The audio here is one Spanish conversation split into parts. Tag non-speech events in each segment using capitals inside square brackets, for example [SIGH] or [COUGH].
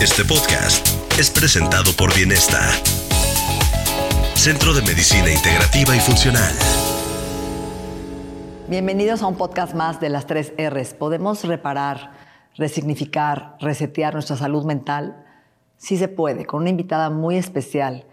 Este podcast es presentado por Bienesta, Centro de Medicina Integrativa y Funcional. Bienvenidos a un podcast más de las tres R's. ¿Podemos reparar, resignificar, resetear nuestra salud mental? Sí se puede, con una invitada muy especial,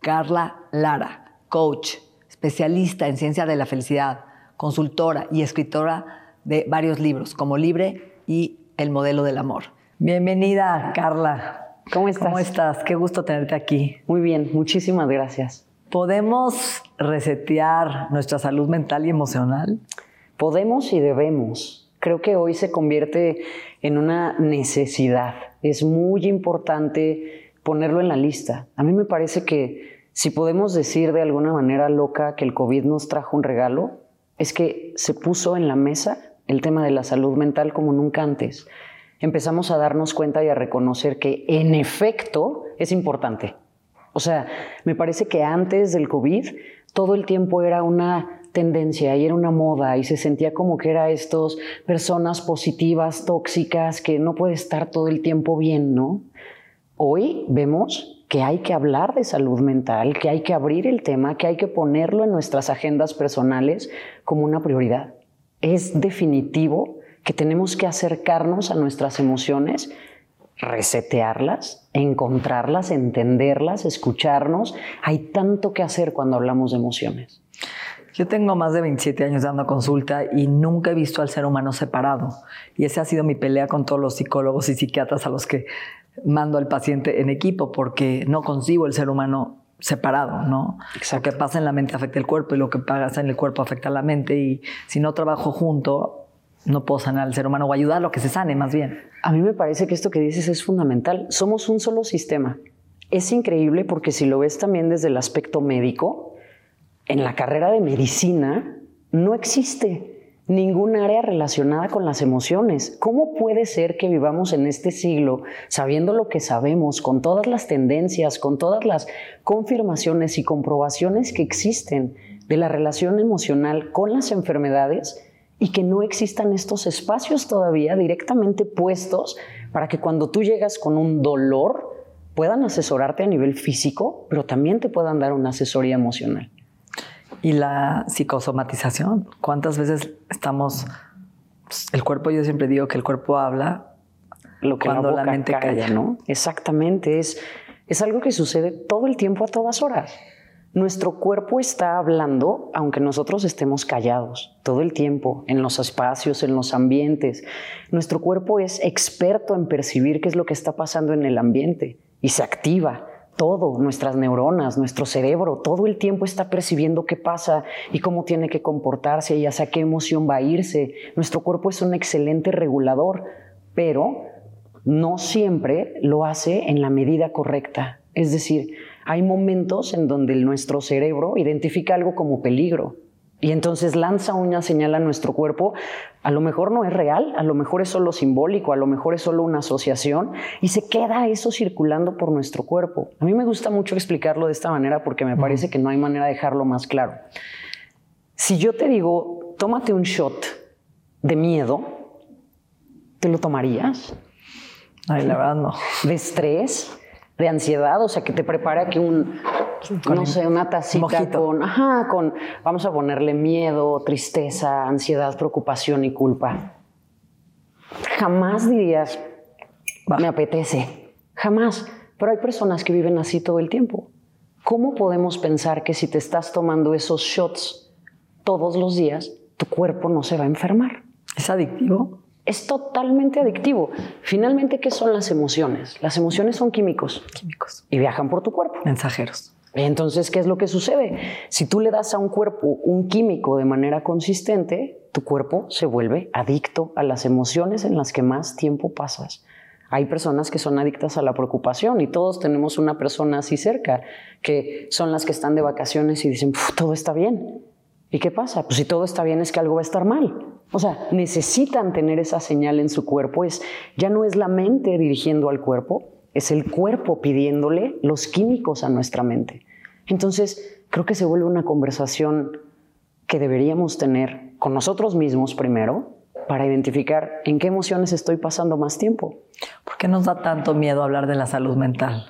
Carla Lara, coach, especialista en ciencia de la felicidad, consultora y escritora de varios libros como Libre y El modelo del amor. Bienvenida, Carla. ¿Cómo estás? ¿Cómo estás? Qué gusto tenerte aquí. Muy bien, muchísimas gracias. ¿Podemos resetear nuestra salud mental y emocional? Podemos y debemos. Creo que hoy se convierte en una necesidad. Es muy importante ponerlo en la lista. A mí me parece que si podemos decir de alguna manera loca que el COVID nos trajo un regalo, es que se puso en la mesa el tema de la salud mental como nunca antes empezamos a darnos cuenta y a reconocer que en efecto es importante. O sea, me parece que antes del COVID todo el tiempo era una tendencia y era una moda y se sentía como que era estos personas positivas, tóxicas, que no puede estar todo el tiempo bien, ¿no? Hoy vemos que hay que hablar de salud mental, que hay que abrir el tema, que hay que ponerlo en nuestras agendas personales como una prioridad. Es definitivo que tenemos que acercarnos a nuestras emociones, resetearlas, encontrarlas, entenderlas, escucharnos. Hay tanto que hacer cuando hablamos de emociones. Yo tengo más de 27 años dando consulta y nunca he visto al ser humano separado. Y esa ha sido mi pelea con todos los psicólogos y psiquiatras a los que mando al paciente en equipo, porque no concibo el ser humano separado, ¿no? Exacto. Lo que pasa en la mente afecta el cuerpo y lo que pasa en el cuerpo afecta a la mente. Y si no trabajo junto, no puedo sanar al ser humano o ayudarlo a que se sane más bien. A mí me parece que esto que dices es fundamental. Somos un solo sistema. Es increíble porque si lo ves también desde el aspecto médico, en la carrera de medicina no existe ningún área relacionada con las emociones. ¿Cómo puede ser que vivamos en este siglo sabiendo lo que sabemos, con todas las tendencias, con todas las confirmaciones y comprobaciones que existen de la relación emocional con las enfermedades? Y que no existan estos espacios todavía directamente puestos para que cuando tú llegas con un dolor puedan asesorarte a nivel físico, pero también te puedan dar una asesoría emocional. Y la psicosomatización, ¿cuántas veces estamos el cuerpo yo siempre digo que el cuerpo habla lo que cuando la, mente calla, ¿no? Exactamente, es es algo que sucede todo el tiempo a todas horas. Nuestro cuerpo está hablando aunque nosotros estemos callados todo el tiempo, en los espacios, en los ambientes. Nuestro cuerpo es experto en percibir qué es lo que está pasando en el ambiente y se activa todo, nuestras neuronas, nuestro cerebro, todo el tiempo está percibiendo qué pasa y cómo tiene que comportarse y hacia qué emoción va a irse. Nuestro cuerpo es un excelente regulador, pero no siempre lo hace en la medida correcta. Es decir, hay momentos en donde nuestro cerebro identifica algo como peligro y entonces lanza una señal a nuestro cuerpo. A lo mejor no es real, a lo mejor es solo simbólico, a lo mejor es solo una asociación y se queda eso circulando por nuestro cuerpo. A mí me gusta mucho explicarlo de esta manera porque me parece que no hay manera de dejarlo más claro. Si yo te digo, tómate un shot de miedo, ¿te lo tomarías? Ay, la verdad no. ¿De estrés? De ansiedad, o sea, que te prepara que un, no sé, una tacita con, ajá, con, vamos a ponerle miedo, tristeza, ansiedad, preocupación y culpa. Jamás dirías, me apetece, jamás. Pero hay personas que viven así todo el tiempo. ¿Cómo podemos pensar que si te estás tomando esos shots todos los días, tu cuerpo no se va a enfermar? ¿Es adictivo? Es totalmente adictivo. Finalmente, ¿qué son las emociones? Las emociones son químicos. Químicos. Y viajan por tu cuerpo. Mensajeros. Entonces, ¿qué es lo que sucede? Si tú le das a un cuerpo un químico de manera consistente, tu cuerpo se vuelve adicto a las emociones en las que más tiempo pasas. Hay personas que son adictas a la preocupación y todos tenemos una persona así cerca, que son las que están de vacaciones y dicen, todo está bien. ¿Y qué pasa? Pues si todo está bien es que algo va a estar mal. O sea, necesitan tener esa señal en su cuerpo. Es, ya no es la mente dirigiendo al cuerpo, es el cuerpo pidiéndole los químicos a nuestra mente. Entonces, creo que se vuelve una conversación que deberíamos tener con nosotros mismos primero para identificar en qué emociones estoy pasando más tiempo. ¿Por qué nos da tanto miedo hablar de la salud mental?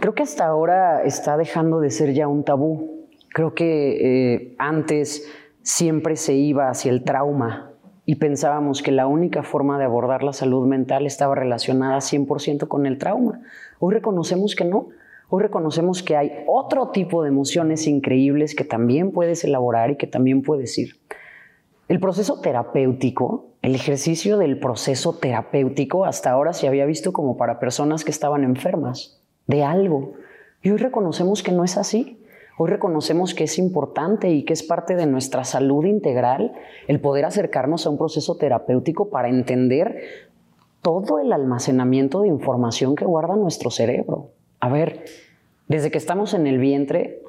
Creo que hasta ahora está dejando de ser ya un tabú. Creo que eh, antes siempre se iba hacia el trauma, y pensábamos que la única forma de abordar la salud mental estaba relacionada 100% con el trauma. Hoy reconocemos que no. Hoy reconocemos que hay otro tipo de emociones increíbles que también puedes elaborar y que también puedes ir. El proceso terapéutico, el ejercicio del proceso terapéutico hasta ahora se había visto como para personas que estaban enfermas de algo. Y hoy reconocemos que no es así. Hoy reconocemos que es importante y que es parte de nuestra salud integral el poder acercarnos a un proceso terapéutico para entender todo el almacenamiento de información que guarda nuestro cerebro. A ver, desde que estamos en el vientre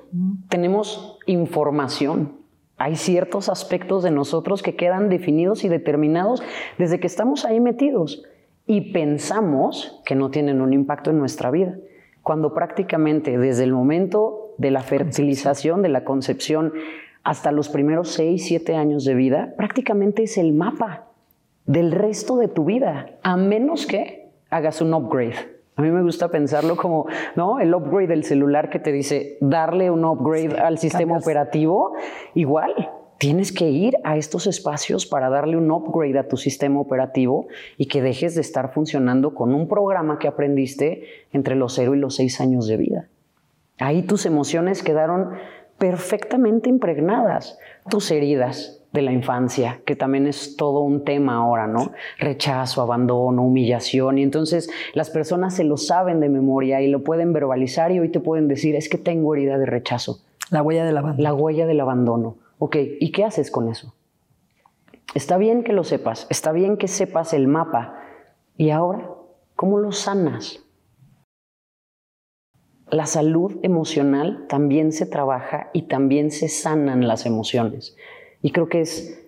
tenemos información. Hay ciertos aspectos de nosotros que quedan definidos y determinados desde que estamos ahí metidos y pensamos que no tienen un impacto en nuestra vida, cuando prácticamente desde el momento de la fertilización, de la concepción, hasta los primeros 6, 7 años de vida, prácticamente es el mapa del resto de tu vida, a menos que hagas un upgrade. A mí me gusta pensarlo como, ¿no? El upgrade del celular que te dice darle un upgrade al sistema operativo, igual. Tienes que ir a estos espacios para darle un upgrade a tu sistema operativo y que dejes de estar funcionando con un programa que aprendiste entre los 0 y los 6 años de vida. Ahí tus emociones quedaron perfectamente impregnadas, tus heridas de la infancia, que también es todo un tema ahora, ¿no? Rechazo, abandono, humillación, y entonces las personas se lo saben de memoria y lo pueden verbalizar y hoy te pueden decir, es que tengo herida de rechazo. La huella del abandono. La huella del abandono. Ok, ¿y qué haces con eso? Está bien que lo sepas, está bien que sepas el mapa. ¿Y ahora cómo lo sanas? La salud emocional también se trabaja y también se sanan las emociones. Y creo que es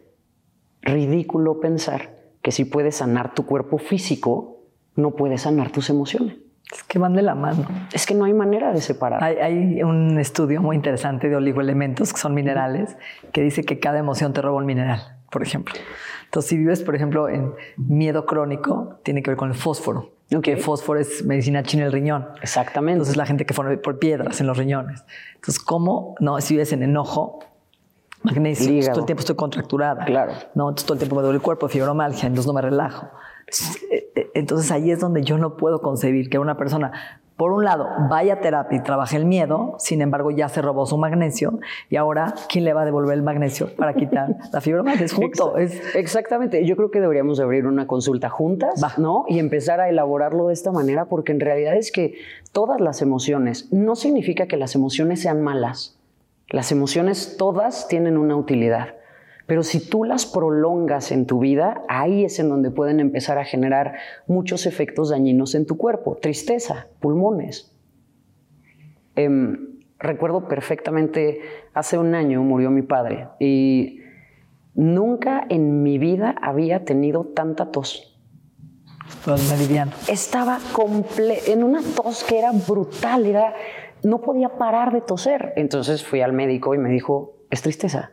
ridículo pensar que si puedes sanar tu cuerpo físico, no puedes sanar tus emociones. Es que van de la mano. Es que no hay manera de separar. Hay, un estudio muy interesante de oligoelementos, que son minerales, que dice que cada emoción te roba un mineral, por ejemplo. Entonces, si vives, por ejemplo, en miedo crónico, tiene que ver con el fósforo. Que fósforo es medicina china el riñón. Exactamente. Entonces la gente que pone por piedras en los riñones. Entonces, ¿cómo? No, si vives en enojo, magnesio, todo el tiempo estoy contracturada. Claro. No, entonces todo el tiempo me duele el cuerpo, fibromalgia, entonces no me relajo. Eh, eh, entonces ahí es donde yo no puedo concebir que una persona por un lado, vaya a terapia y trabaje el miedo, sin embargo ya se robó su magnesio y ahora, ¿quién le va a devolver el magnesio para quitar [LAUGHS] la fibromialgia? Es justo. Exactamente. Yo creo que deberíamos abrir una consulta juntas, ¿no? Y empezar a elaborarlo de esta manera, porque en realidad es que todas las emociones, no significa que las emociones sean malas. Las emociones todas tienen una utilidad. Pero si tú las prolongas en tu vida, ahí es en donde pueden empezar a generar muchos efectos dañinos en tu cuerpo. Tristeza, pulmones. Em, recuerdo perfectamente, hace un año murió mi padre y nunca en mi vida había tenido tanta tos. Meridiano. Estaba en una tos que era brutal, era, no podía parar de toser. Entonces fui al médico y me dijo, es tristeza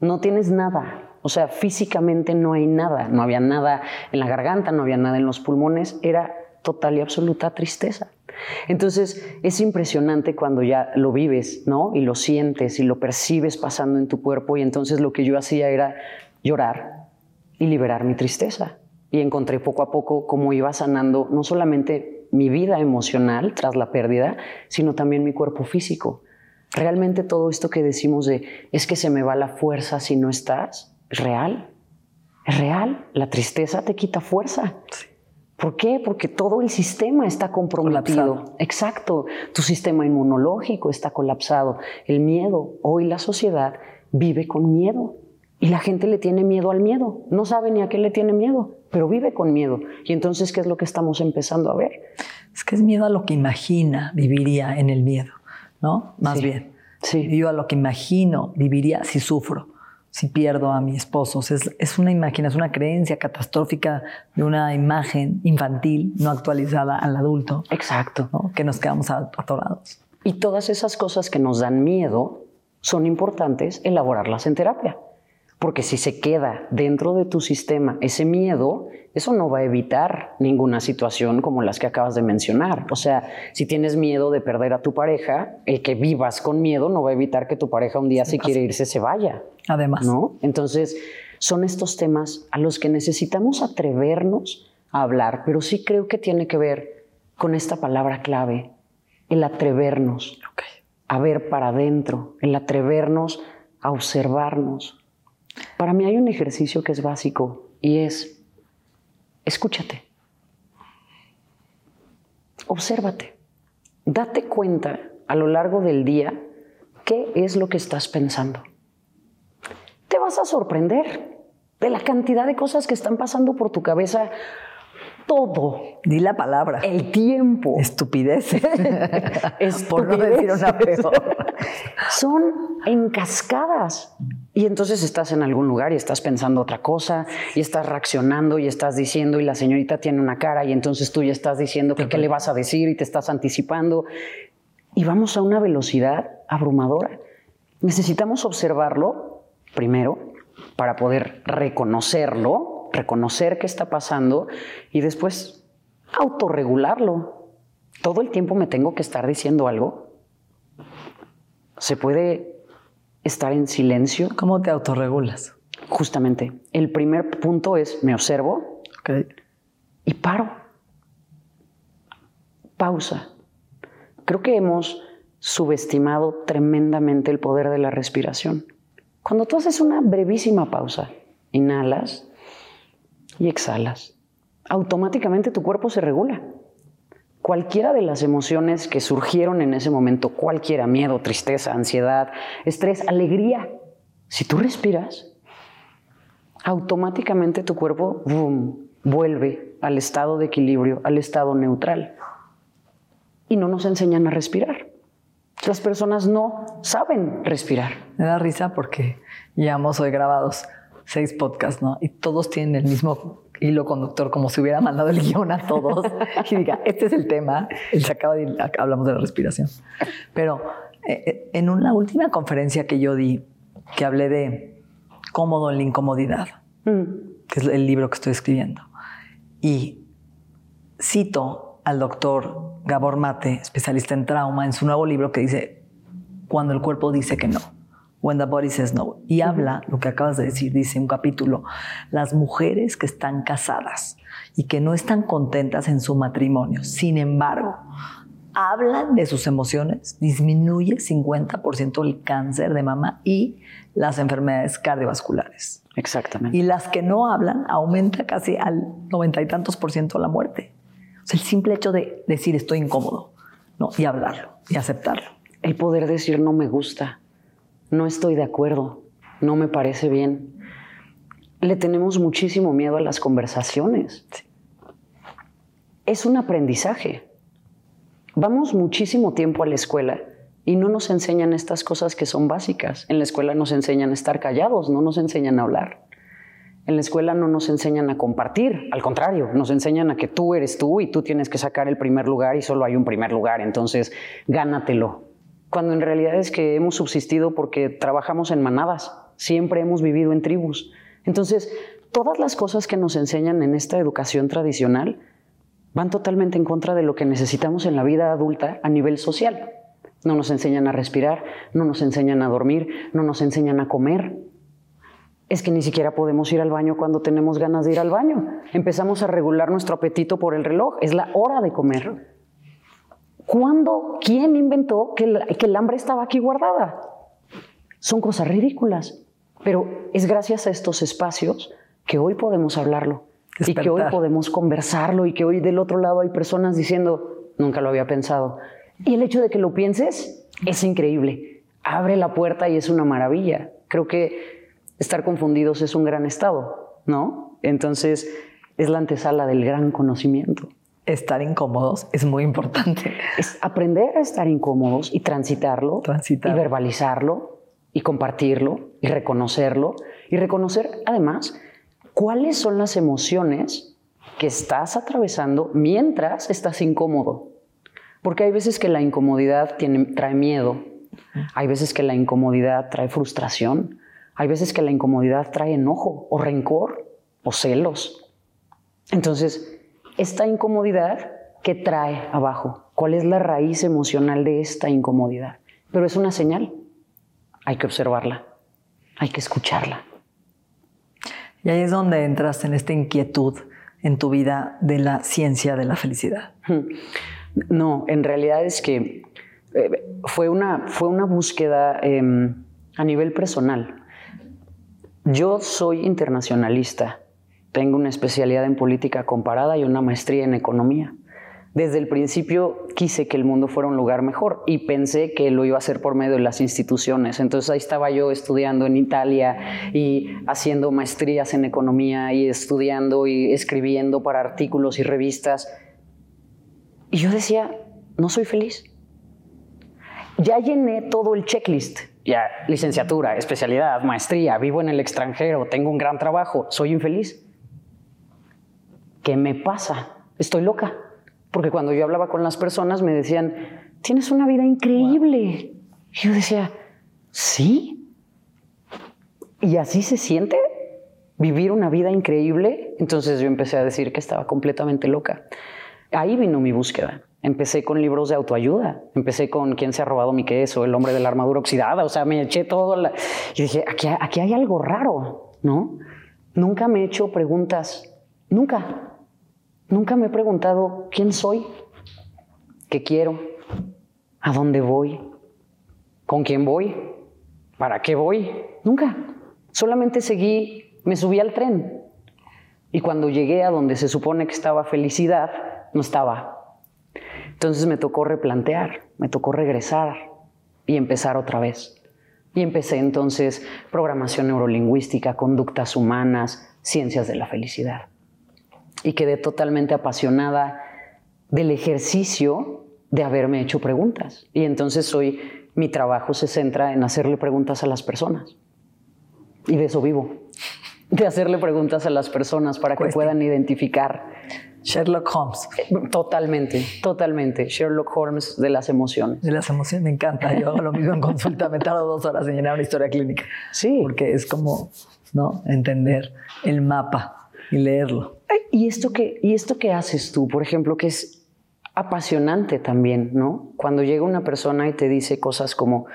no tienes nada. O sea, físicamente no hay nada. No había nada en la garganta, no había nada en los pulmones. Era total y absoluta tristeza. Entonces es impresionante cuando ya lo vives, ¿no? Y lo sientes y lo percibes pasando en tu cuerpo. Y entonces lo que yo hacía era llorar y liberar mi tristeza. Y encontré poco a poco cómo iba sanando no solamente mi vida emocional tras la pérdida, sino también mi cuerpo físico. Realmente todo esto que decimos de es que se me va la fuerza si no estás, es real. Es real. La tristeza te quita fuerza. ¿Por qué? Porque todo el sistema está comprometido. Exacto. Tu sistema inmunológico está colapsado. El miedo, hoy la sociedad vive con miedo. Y la gente le tiene miedo al miedo. No sabe ni a qué le tiene miedo, pero vive con miedo. Y entonces, ¿qué es lo que estamos empezando a ver? Es que es miedo a lo que imagina viviría en el miedo, ¿no? Más bien. Sí. Yo a lo que imagino viviría si sufro si pierdo a mi esposo. es, es, una imagen, es una creencia catastrófica de una imagen infantil no actualizada al adulto. Exacto. Que nos quedamos atorados. Y todas esas cosas que nos dan miedo son importantes elaborarlas en terapia. Porque si se queda dentro de tu sistema ese miedo, eso no va a evitar ninguna situación como las que acabas de mencionar. O sea, si tienes miedo de perder a tu pareja, el que vivas con miedo no va a evitar que tu pareja un día si quiere irse se vaya. Además. ¿No? Entonces, son estos temas a los que necesitamos atrevernos a hablar, pero sí creo que tiene que ver con esta palabra clave, el atrevernos a ver para adentro, el atrevernos a observarnos, para mí hay un ejercicio que es básico y es, escúchate, obsérvate, date cuenta a lo largo del día qué es lo que estás pensando. Te vas a sorprender de la cantidad de cosas que están pasando por tu cabeza todo. Di la palabra. El tiempo. Estupidez. [LAUGHS] Por no decir una peor. Son encascadas. Y entonces estás en algún lugar y estás pensando otra cosa y estás reaccionando y estás diciendo y la señorita tiene una cara y entonces tú ya estás diciendo que qué le vas a decir y te estás anticipando. Y vamos a una velocidad abrumadora. Necesitamos observarlo primero para poder reconocerlo reconocer qué está pasando y después autorregularlo. Todo el tiempo me tengo que estar diciendo algo. Se puede estar en silencio. ¿Cómo te autorregulas? Justamente. El primer punto es me observo y paro. Pausa. Creo que hemos subestimado tremendamente el poder de la respiración. Cuando tú haces una brevísima pausa, inhalas, y exhalas, automáticamente tu cuerpo se regula. Cualquiera de las emociones que surgieron en ese momento, cualquiera, miedo, tristeza, ansiedad, estrés, alegría, si tú respiras, automáticamente tu cuerpo vuelve al estado de equilibrio, al estado neutral. Y no nos enseñan a respirar. Las personas no saben respirar. Me da risa porque llevamos hoy grabados seis podcasts, ¿no? Y todos tienen el mismo hilo conductor, como si hubiera mandado el guion a todos [LAUGHS] y diga, este es el tema, se acaba de, hablamos de la respiración. Pero eh, eh, en una última conferencia que yo di, que hablé de cómodo en la incomodidad, mm. que es el libro que estoy escribiendo, y cito al doctor Gabor Mate, especialista en trauma, en su nuevo libro que dice, cuando el cuerpo dice que no. When the Body Says No. Y habla, lo que acabas de decir, dice un capítulo, las mujeres que están casadas y que no están contentas en su matrimonio, sin embargo, hablan de sus emociones, disminuye 50% el cáncer de mama y las enfermedades cardiovasculares. Exactamente. Y las que no hablan aumenta casi al noventa y tantos por ciento la muerte. O sea, el simple hecho de decir estoy incómodo, ¿no? Y hablarlo y aceptarlo. El poder decir no me gusta, no estoy de acuerdo, no me parece bien. Le tenemos muchísimo miedo a las conversaciones. Es un aprendizaje. Vamos muchísimo tiempo a la escuela y no nos enseñan estas cosas que son básicas. En la escuela nos enseñan a estar callados, no nos enseñan a hablar. En la escuela no nos enseñan a compartir, al contrario, nos enseñan a que tú eres tú y tú tienes que sacar el primer lugar y solo hay un primer lugar, entonces gánatelo cuando en realidad es que hemos subsistido porque trabajamos en manadas, siempre hemos vivido en tribus. Entonces, todas las cosas que nos enseñan en esta educación tradicional van totalmente en contra de lo que necesitamos en la vida adulta a nivel social. No nos enseñan a respirar, no nos enseñan a dormir, no nos enseñan a comer. Es que ni siquiera podemos ir al baño cuando tenemos ganas de ir al baño. Empezamos a regular nuestro apetito por el reloj. Es la hora de comer. ¿Cuándo? ¿Quién inventó que el, hambre estaba aquí guardada? Son cosas ridículas, pero es gracias a estos espacios que hoy podemos hablarlo. y que hoy podemos conversarlo y que hoy del otro lado hay personas diciendo, nunca lo había pensado. Y el hecho de que lo pienses es increíble. Abre la puerta y es una maravilla. Creo que estar confundidos es un gran estado, ¿no? Entonces es la antesala del gran conocimiento. Estar incómodos es muy importante. Es aprender a estar incómodos y transitarlo, Transitar. y verbalizarlo y compartirlo y reconocerlo y reconocer además cuáles son las emociones que estás atravesando mientras estás incómodo. Porque hay veces que la incomodidad trae miedo, hay veces que la incomodidad trae frustración, hay veces que la incomodidad trae enojo o rencor o celos. Entonces, esta incomodidad, ¿qué trae abajo? ¿Cuál es la raíz emocional de esta incomodidad? Pero es una señal. Hay que observarla, hay que escucharla. Y ahí es donde entras en esta inquietud en tu vida de la ciencia de la felicidad. No, en realidad es que eh, fue, una, fue una búsqueda em, a nivel personal. Yo soy internacionalista, tengo una especialidad en política comparada y una maestría en economía desde el principio quise que el mundo fuera un lugar mejor y pensé que lo iba a hacer por medio de las instituciones. Entonces ahí estaba yo estudiando en Italia y haciendo maestrías en economía y estudiando y escribiendo para artículos y revistas. Y yo decía, no soy feliz. Ya llené todo el checklist. Ya, licenciatura, especialidad, maestría, vivo en el extranjero, tengo un gran trabajo, soy infeliz. ¿Qué me pasa? Estoy loca. Porque cuando yo hablaba con las personas me decían, tienes una vida increíble. Y yo decía, sí. ¿Y así se siente? ¿Vivir una vida increíble? Entonces yo empecé a decir que estaba completamente loca. Ahí vino mi búsqueda. Empecé con libros de autoayuda. Empecé con ¿Quién se ha robado mi queso? El hombre de la armadura oxidada. O sea, me eché todo. Y dije, aquí, aquí hay algo raro, ¿no? Nunca me he hecho preguntas. Nunca. Nunca me he preguntado quién soy, qué quiero, a dónde voy, con quién voy, para qué voy. Nunca. Solamente seguí, me subí al tren. Y cuando llegué a donde se supone que estaba felicidad, no estaba. Entonces me tocó replantear, me tocó regresar y empezar otra vez. Y empecé entonces programación neurolingüística, conductas humanas, ciencias de la felicidad y quedé totalmente apasionada del ejercicio de haberme hecho preguntas. Y entonces hoy mi trabajo se centra en hacerle preguntas a las personas. Y de eso vivo, de hacerle preguntas a las personas para que puedan identificar. Sherlock Holmes. Totalmente, totalmente. Sherlock Holmes de las emociones. De las emociones, me encanta. Yo hago lo mismo en consulta, me tardo dos horas en llenar una historia clínica. Sí. Porque es como, ¿no? Entender el mapa y leerlo. ¿Y esto, que, ¿Y esto que haces tú, por ejemplo, que es apasionante también, ¿no? Cuando llega una persona y te dice cosas como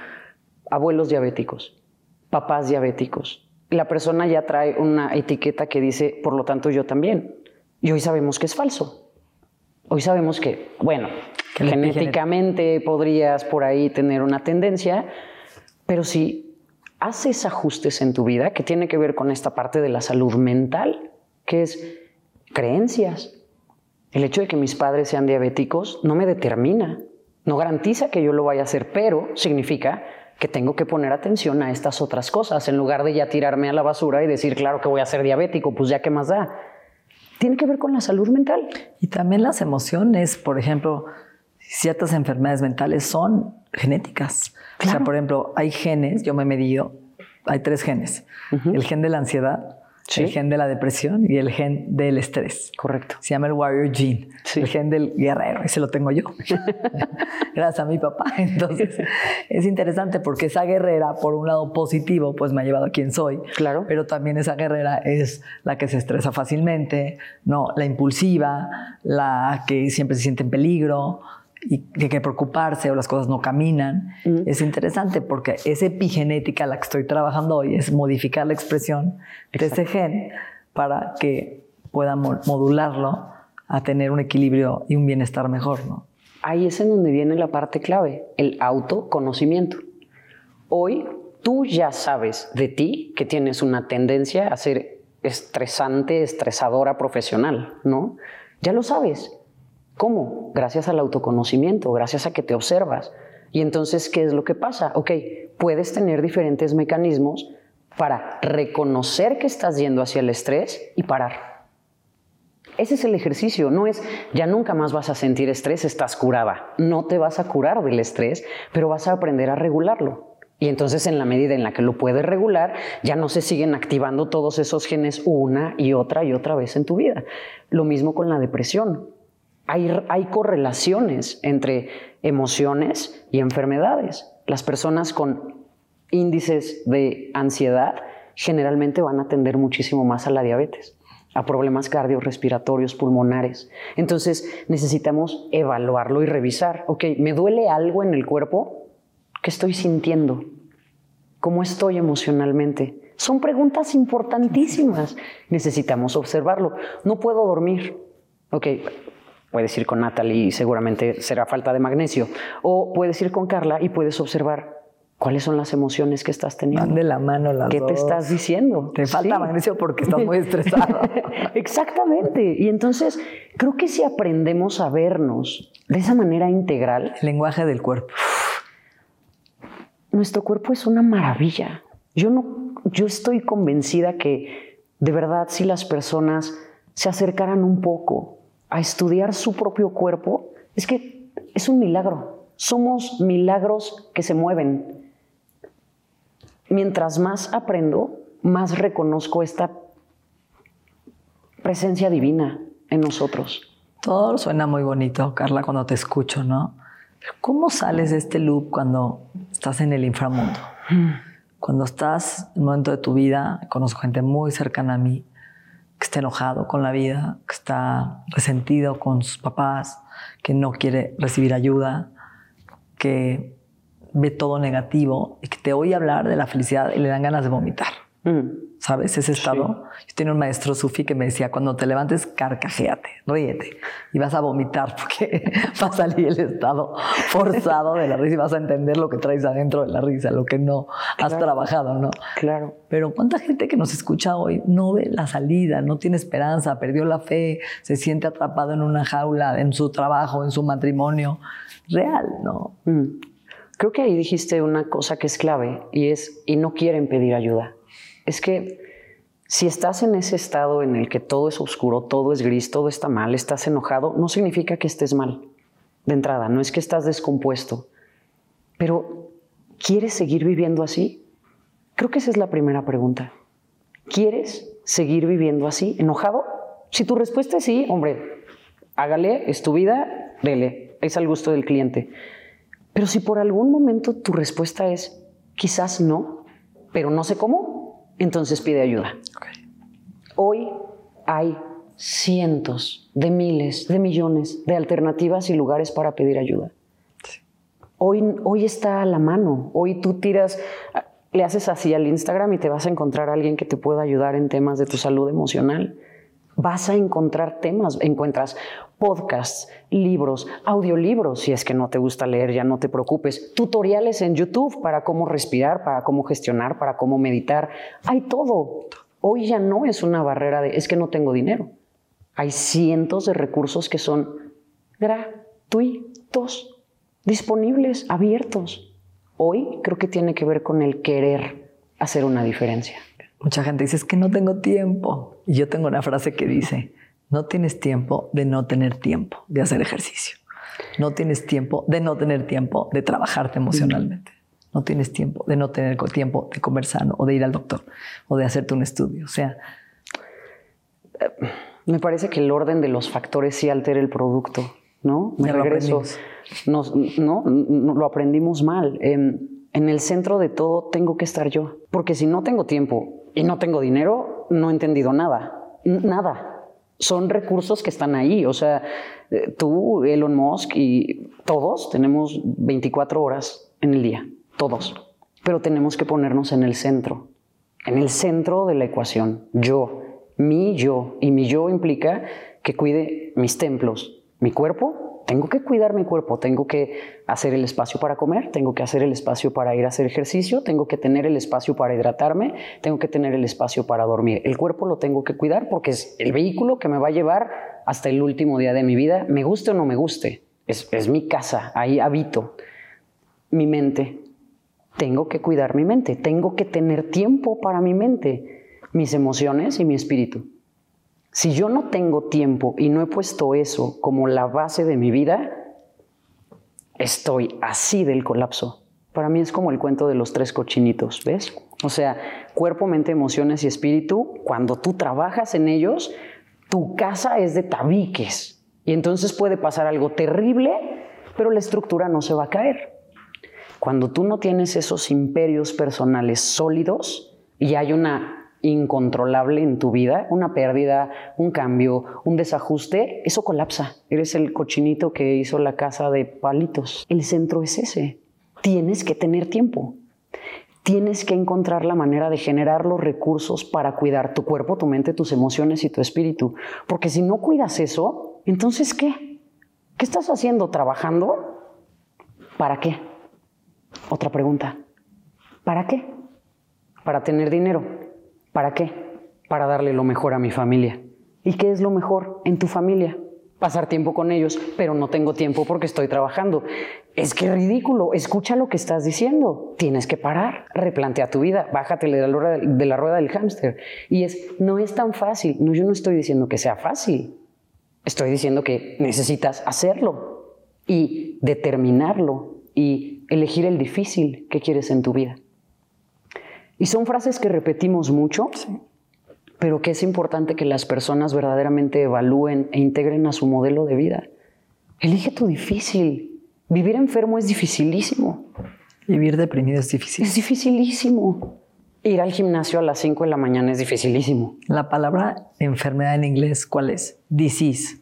abuelos diabéticos, papás diabéticos, la persona ya trae una etiqueta que dice, por lo tanto, yo también. Y hoy sabemos que es falso. Hoy sabemos que, bueno, genéticamente podrías por ahí tener una tendencia, pero si haces ajustes en tu vida que tiene que ver con esta parte de la salud mental, que es creencias. El hecho de que mis padres sean diabéticos no me determina, no garantiza que yo lo vaya a hacer, pero significa que tengo que poner atención a estas otras cosas en lugar de ya tirarme a la basura y decir, claro que voy a ser diabético, pues ya qué más da. Tiene que ver con la salud mental. Y también las emociones, por ejemplo, ciertas enfermedades mentales son genéticas. O sea, por ejemplo, hay genes, yo me he medido, hay tres genes. El gen de la ansiedad, el gen de la depresión y el gen del estrés. Correcto. Se llama el warrior gene, el gen del guerrero, ese lo tengo yo, [LAUGHS] gracias a mi papá. [LAUGHS] Entonces, es interesante porque esa guerrera, por un lado positivo, pues me ha llevado a quien soy. Claro. Pero también esa guerrera es la que se estresa fácilmente, no, la impulsiva, la que siempre se siente en peligro, y hay que preocuparse o las cosas no caminan. Mm. Es interesante porque esa epigenética la que estoy trabajando hoy es modificar la expresión de ese gen para que pueda modularlo a tener un equilibrio y un bienestar mejor, ¿no? Ahí es en donde viene la parte clave, el autoconocimiento. Hoy tú ya sabes de ti que tienes una tendencia a ser estresante, estresadora profesional, ¿no? Ya lo sabes. ¿Cómo? Gracias al autoconocimiento, gracias a que te observas. Y entonces, ¿qué es lo que pasa? Ok, puedes tener diferentes mecanismos para reconocer que estás yendo hacia el estrés y parar. Ese es el ejercicio, no es ya nunca más vas a sentir estrés, estás curada. No te vas a curar del estrés, pero vas a aprender a regularlo. Y entonces en la medida en la que lo puedes regular, ya no se siguen activando todos esos genes una y otra y otra vez en tu vida. Lo mismo con la depresión. Hay, correlaciones entre emociones y enfermedades. Las personas con índices de ansiedad generalmente van a tender muchísimo más a la diabetes, a problemas cardiorrespiratorios, pulmonares. Entonces necesitamos evaluarlo y revisar. Ok, ¿me duele algo en el cuerpo? ¿Qué estoy sintiendo? ¿Cómo estoy emocionalmente? Son preguntas importantísimas. Necesitamos observarlo. No puedo dormir. Ok, puedes ir con Natalie y seguramente será falta de magnesio. O puedes ir con Carla y puedes observar cuáles son las emociones que estás teniendo. Van de la mano las ¿Qué te estás diciendo? Te falta magnesio porque estás muy [LAUGHS] estresado. Exactamente. Y entonces creo que si aprendemos a vernos de esa manera integral. El lenguaje del cuerpo nuestro cuerpo es una maravilla. Yo, no, yo estoy convencida que de verdad si las personas se acercaran un poco a estudiar su propio cuerpo, es que es un milagro. Somos milagros que se mueven. Mientras más aprendo, más reconozco esta presencia divina en nosotros. Todo suena muy bonito, Carla, cuando te escucho, ¿no? ¿Cómo sales de este loop cuando estás en el inframundo? Cuando estás en un momento de tu vida, conozco gente muy cercana a mí que está enojado con la vida, que está resentido con sus papás, que no quiere recibir ayuda, que ve todo negativo y que te oye hablar de la felicidad y le dan ganas de vomitar. Mm. ¿Sabes? Ese estado. Yo tenía un maestro sufi que me decía, cuando te levantes, carcajéate, ríete. Y vas a vomitar [LAUGHS] porque va a salir el estado forzado de la risa y vas a entender lo que traes adentro de la risa, lo que no has trabajado, ¿no? Claro. Pero ¿cuánta gente que nos escucha hoy no ve la salida, no tiene esperanza, perdió la fe, se siente atrapado en una jaula, en su trabajo, en su matrimonio? Real, ¿no? Mm. Creo que ahí dijiste una cosa que es clave y es, y no quieren pedir ayuda es que si estás en ese estado en el que todo es oscuro, todo es gris, todo está mal, estás enojado, no significa que estés mal. De entrada, no es que estás descompuesto. Pero, ¿quieres seguir viviendo así? Creo que esa es la primera pregunta. ¿Quieres seguir viviendo así, enojado? Si tu respuesta es sí, hombre, hágale, es tu vida, dele, es al gusto del cliente. Pero si por algún momento tu respuesta es quizás no, pero no sé cómo, entonces pide ayuda. Hoy hay cientos de miles, de millones de alternativas y lugares para pedir ayuda. Hoy, hoy está a la mano. Hoy tú tiras, le haces así al Instagram y te vas a encontrar a alguien que te pueda ayudar en temas de tu salud emocional. Vas a encontrar temas, encuentras podcasts, libros, audiolibros, si es que no te gusta leer, ya no te preocupes, tutoriales en YouTube para cómo respirar, para cómo gestionar, para cómo meditar. Hay todo. Hoy ya no es una barrera de, es que no tengo dinero. Hay cientos de recursos que son gratuitos, disponibles, abiertos. Hoy creo que tiene que ver con el querer hacer una diferencia. Mucha gente dice, es que no tengo tiempo. Y yo tengo una frase que dice, no tienes tiempo de no tener tiempo de hacer ejercicio. No tienes tiempo de no tener tiempo de trabajarte emocionalmente. No tienes tiempo de no tener tiempo de comer sano o de ir al doctor o de hacerte un estudio. O sea, me parece que el orden de los factores sí altera el producto, ¿no? Me regreso. no, lo aprendimos mal. En, en el centro de todo tengo que estar yo, porque si no tengo tiempo y no tengo dinero, no he entendido nada. Nada son recursos que están ahí. O sea, eh, tú, Elon Musk y todos tenemos 24 horas en el día, todos. Pero tenemos que ponernos en el centro, en el centro de la ecuación. Yo, mi yo. Y mi yo implica que cuide mis templos, mi cuerpo, tengo que cuidar mi cuerpo, tengo que hacer el espacio para comer, tengo que hacer el espacio para ir a hacer ejercicio, tengo que tener el espacio para hidratarme, tengo que tener el espacio para dormir. El cuerpo lo tengo que cuidar porque es el vehículo que me va a llevar hasta el último día de mi vida, me guste o no me guste. Es, es mi casa, ahí habito. Mi mente, tengo que cuidar mi mente, tengo que tener tiempo para mi mente, mis emociones y mi espíritu. Si yo no tengo tiempo y no he puesto eso como la base de mi vida, estoy así del colapso. Para mí es como el cuento de los tres cochinitos, ¿ves? O sea, cuerpo, mente, emociones y espíritu, cuando tú trabajas en ellos, tu casa es de tabiques. Y entonces puede pasar algo terrible, pero la estructura no se va a caer. Cuando tú no tienes esos imperios personales sólidos y hay una incontrolable en tu vida, una pérdida, un cambio, un desajuste, eso colapsa. Eres el cochinito que hizo la casa de palitos. El centro es ese. Tienes que tener tiempo. Tienes que encontrar la manera de generar los recursos para cuidar tu cuerpo, tu mente, tus emociones y tu espíritu. Porque si no cuidas eso, entonces ¿qué? ¿Qué estás haciendo? ¿Trabajando? ¿Para qué? Otra pregunta. ¿Para qué? Para tener dinero ¿Para qué? Para darle lo mejor a mi familia. ¿Y qué es lo mejor en tu familia? Pasar tiempo con ellos, pero no tengo tiempo porque estoy trabajando. Es que ridículo, escucha lo que estás diciendo. Tienes que parar, replantea tu vida, bájate de la, rueda, de la rueda del hámster. Y es, no es tan fácil. No, yo no estoy diciendo que sea fácil. Estoy diciendo que necesitas hacerlo y determinarlo y elegir el difícil que quieres en tu vida. Y son frases que repetimos mucho, pero que es importante que las personas verdaderamente evalúen e integren a su modelo de vida. Elige tu difícil. Vivir enfermo es dificilísimo. Vivir deprimido es difícil. Es dificilísimo. Ir al gimnasio a las 5 de la mañana es dificilísimo. La palabra enfermedad en inglés, ¿cuál es? Disease.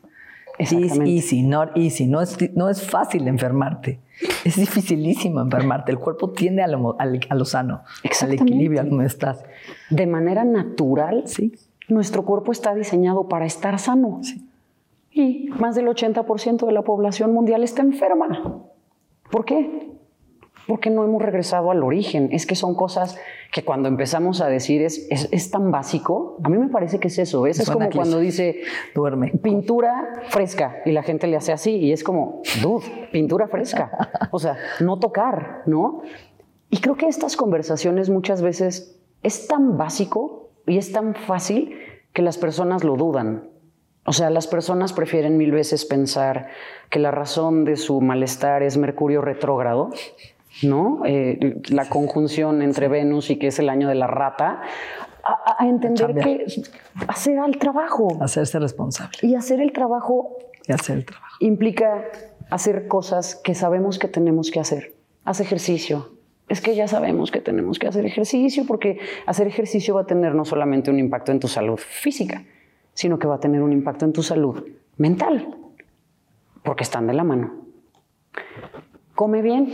Easy, not easy. No es, no es fácil enfermarte. Es dificilísimo enfermarte. El cuerpo tiende a lo, sano, al equilibrio, al estás. De manera natural, sí. nuestro cuerpo está diseñado para estar sano. Y más del 80% de la población mundial está enferma. ¿Por qué? Porque no hemos regresado al origen. Es que son cosas que cuando empezamos a decir es, es, tan básico, a mí me parece que es eso. Es, es como cuando dice duerme pintura fresca y la gente le hace así y es como, dude, pintura fresca. [LAUGHS] O sea, no tocar, ¿no? Y creo que estas conversaciones muchas veces es tan básico y es tan fácil que las personas lo dudan. O sea, las personas prefieren mil veces pensar que la razón de su malestar es Mercurio retrógrado ¿no? Eh, la conjunción entre Venus y que es el año de la rata, a, entender que hacer el trabajo. Hacerse responsable. Y hacer el trabajo. Y hacer el trabajo. Implica hacer cosas que sabemos que tenemos que hacer. Haz ejercicio. Es que ya sabemos que tenemos que hacer ejercicio porque hacer ejercicio va a tener no solamente un impacto en tu salud física, sino que va a tener un impacto en tu salud mental, porque están de la mano. Come bien,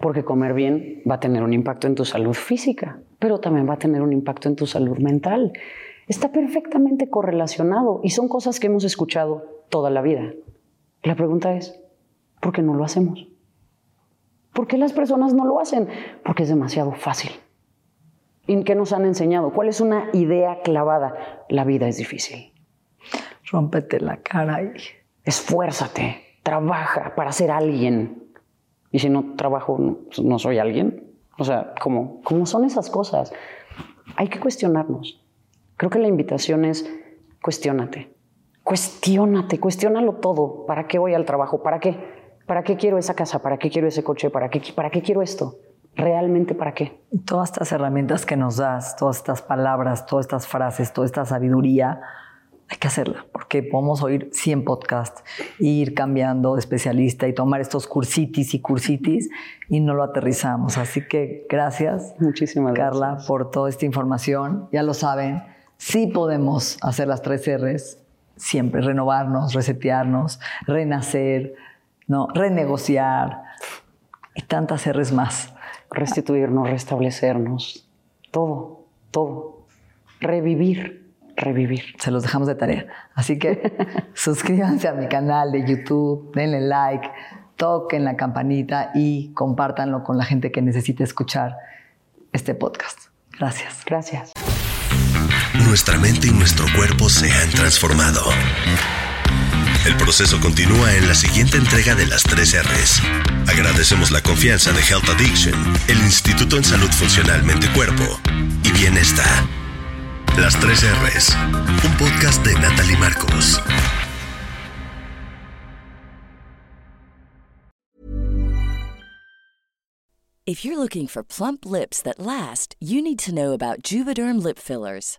porque comer bien va a tener un impacto en tu salud física, pero también va a tener un impacto en tu salud mental. Está perfectamente correlacionado y son cosas que hemos escuchado toda la vida. La pregunta es, ¿por qué no lo hacemos? ¿Por qué las personas no lo hacen? Porque es demasiado fácil. ¿Y qué nos han enseñado? ¿Cuál es una idea clavada? La vida es difícil. Rómpete la cara y esfuérzate, trabaja para ser alguien. Y si no trabajo, no, soy alguien. O sea, ¿cómo, ¿cómo son esas cosas? Hay que cuestionarnos. Creo que la invitación es cuestiónate. Cuestiónate, cuestiónalo todo. ¿Para qué voy al trabajo? ¿Para qué? ¿Para qué quiero esa casa? ¿Para qué quiero ese coche? ¿Para qué, para qué quiero esto? ¿Realmente para qué? Todas estas herramientas que nos das, todas estas palabras, todas estas frases, toda esta sabiduría, hay que hacerla, porque podemos oír 100 podcasts, ir cambiando de especialista y tomar estos cursitis y cursitis y no lo aterrizamos. Así que gracias, muchísimas Carla, por toda esta información. Ya lo saben, sí podemos hacer las tres R's, siempre renovarnos, resetearnos, renacer, ¿no? renegociar y tantas R's más. Restituirnos, restablecernos, todo, todo. Revivir revivir. Se los dejamos de tarea. Así que [LAUGHS] suscríbanse a mi canal de YouTube, denle like, toquen la campanita y compártanlo con la gente que necesite escuchar este podcast. Gracias. Gracias. Nuestra mente y nuestro cuerpo se han transformado. El proceso continúa en la siguiente entrega de las 3 R's. Agradecemos la confianza de Health Addiction, el Instituto en Salud Funcional Mente Cuerpo y Bienestar. Las 3 R's, un podcast de Natalie Marcos. If you're looking for plump lips that last, you need to know about Juvederm lip fillers.